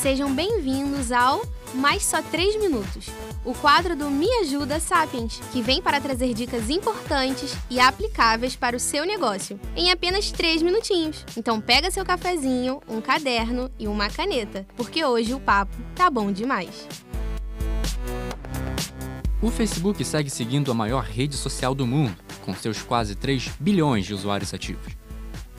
Sejam bem-vindos ao Mais Só 3 Minutos, o quadro do Me Ajuda Sapiens, que vem para trazer dicas importantes e aplicáveis para o seu negócio, em apenas 3 minutinhos. Então pega seu cafezinho, um caderno e uma caneta, porque hoje o papo tá bom demais. O Facebook segue seguindo a maior rede social do mundo, com seus quase 3 bilhões de usuários ativos.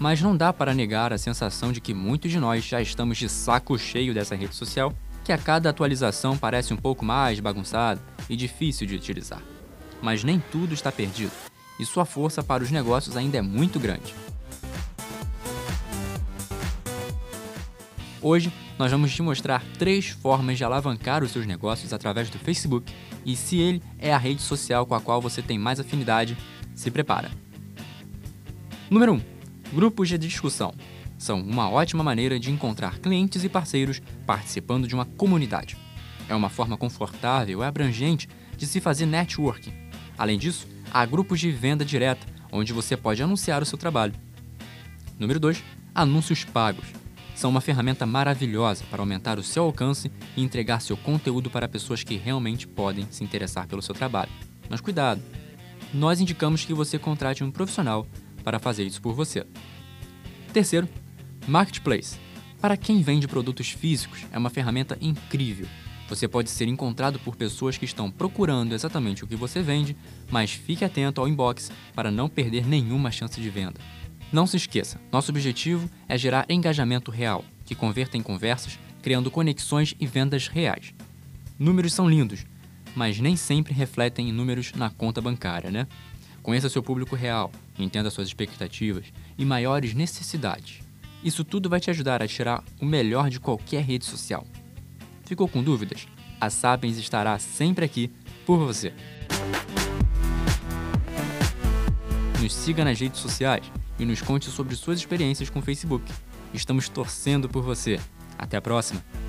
Mas não dá para negar a sensação de que muitos de nós já estamos de saco cheio dessa rede social, que a cada atualização parece um pouco mais bagunçada e difícil de utilizar. Mas nem tudo está perdido, e sua força para os negócios ainda é muito grande. Hoje, nós vamos te mostrar três formas de alavancar os seus negócios através do Facebook, e se ele é a rede social com a qual você tem mais afinidade, se prepara. Número 1. Grupos de discussão são uma ótima maneira de encontrar clientes e parceiros participando de uma comunidade. É uma forma confortável e abrangente de se fazer networking. Além disso, há grupos de venda direta, onde você pode anunciar o seu trabalho. Número 2. Anúncios pagos. São uma ferramenta maravilhosa para aumentar o seu alcance e entregar seu conteúdo para pessoas que realmente podem se interessar pelo seu trabalho. Mas cuidado! Nós indicamos que você contrate um profissional para fazer isso por você. Terceiro, Marketplace. Para quem vende produtos físicos, é uma ferramenta incrível. Você pode ser encontrado por pessoas que estão procurando exatamente o que você vende, mas fique atento ao inbox para não perder nenhuma chance de venda. Não se esqueça, nosso objetivo é gerar engajamento real, que converta em conversas, criando conexões e vendas reais. Números são lindos, mas nem sempre refletem em números na conta bancária, né? Conheça seu público real, entenda suas expectativas e maiores necessidades. Isso tudo vai te ajudar a tirar o melhor de qualquer rede social. Ficou com dúvidas? A Sapiens estará sempre aqui por você. Nos siga nas redes sociais e nos conte sobre suas experiências com o Facebook. Estamos torcendo por você. Até a próxima!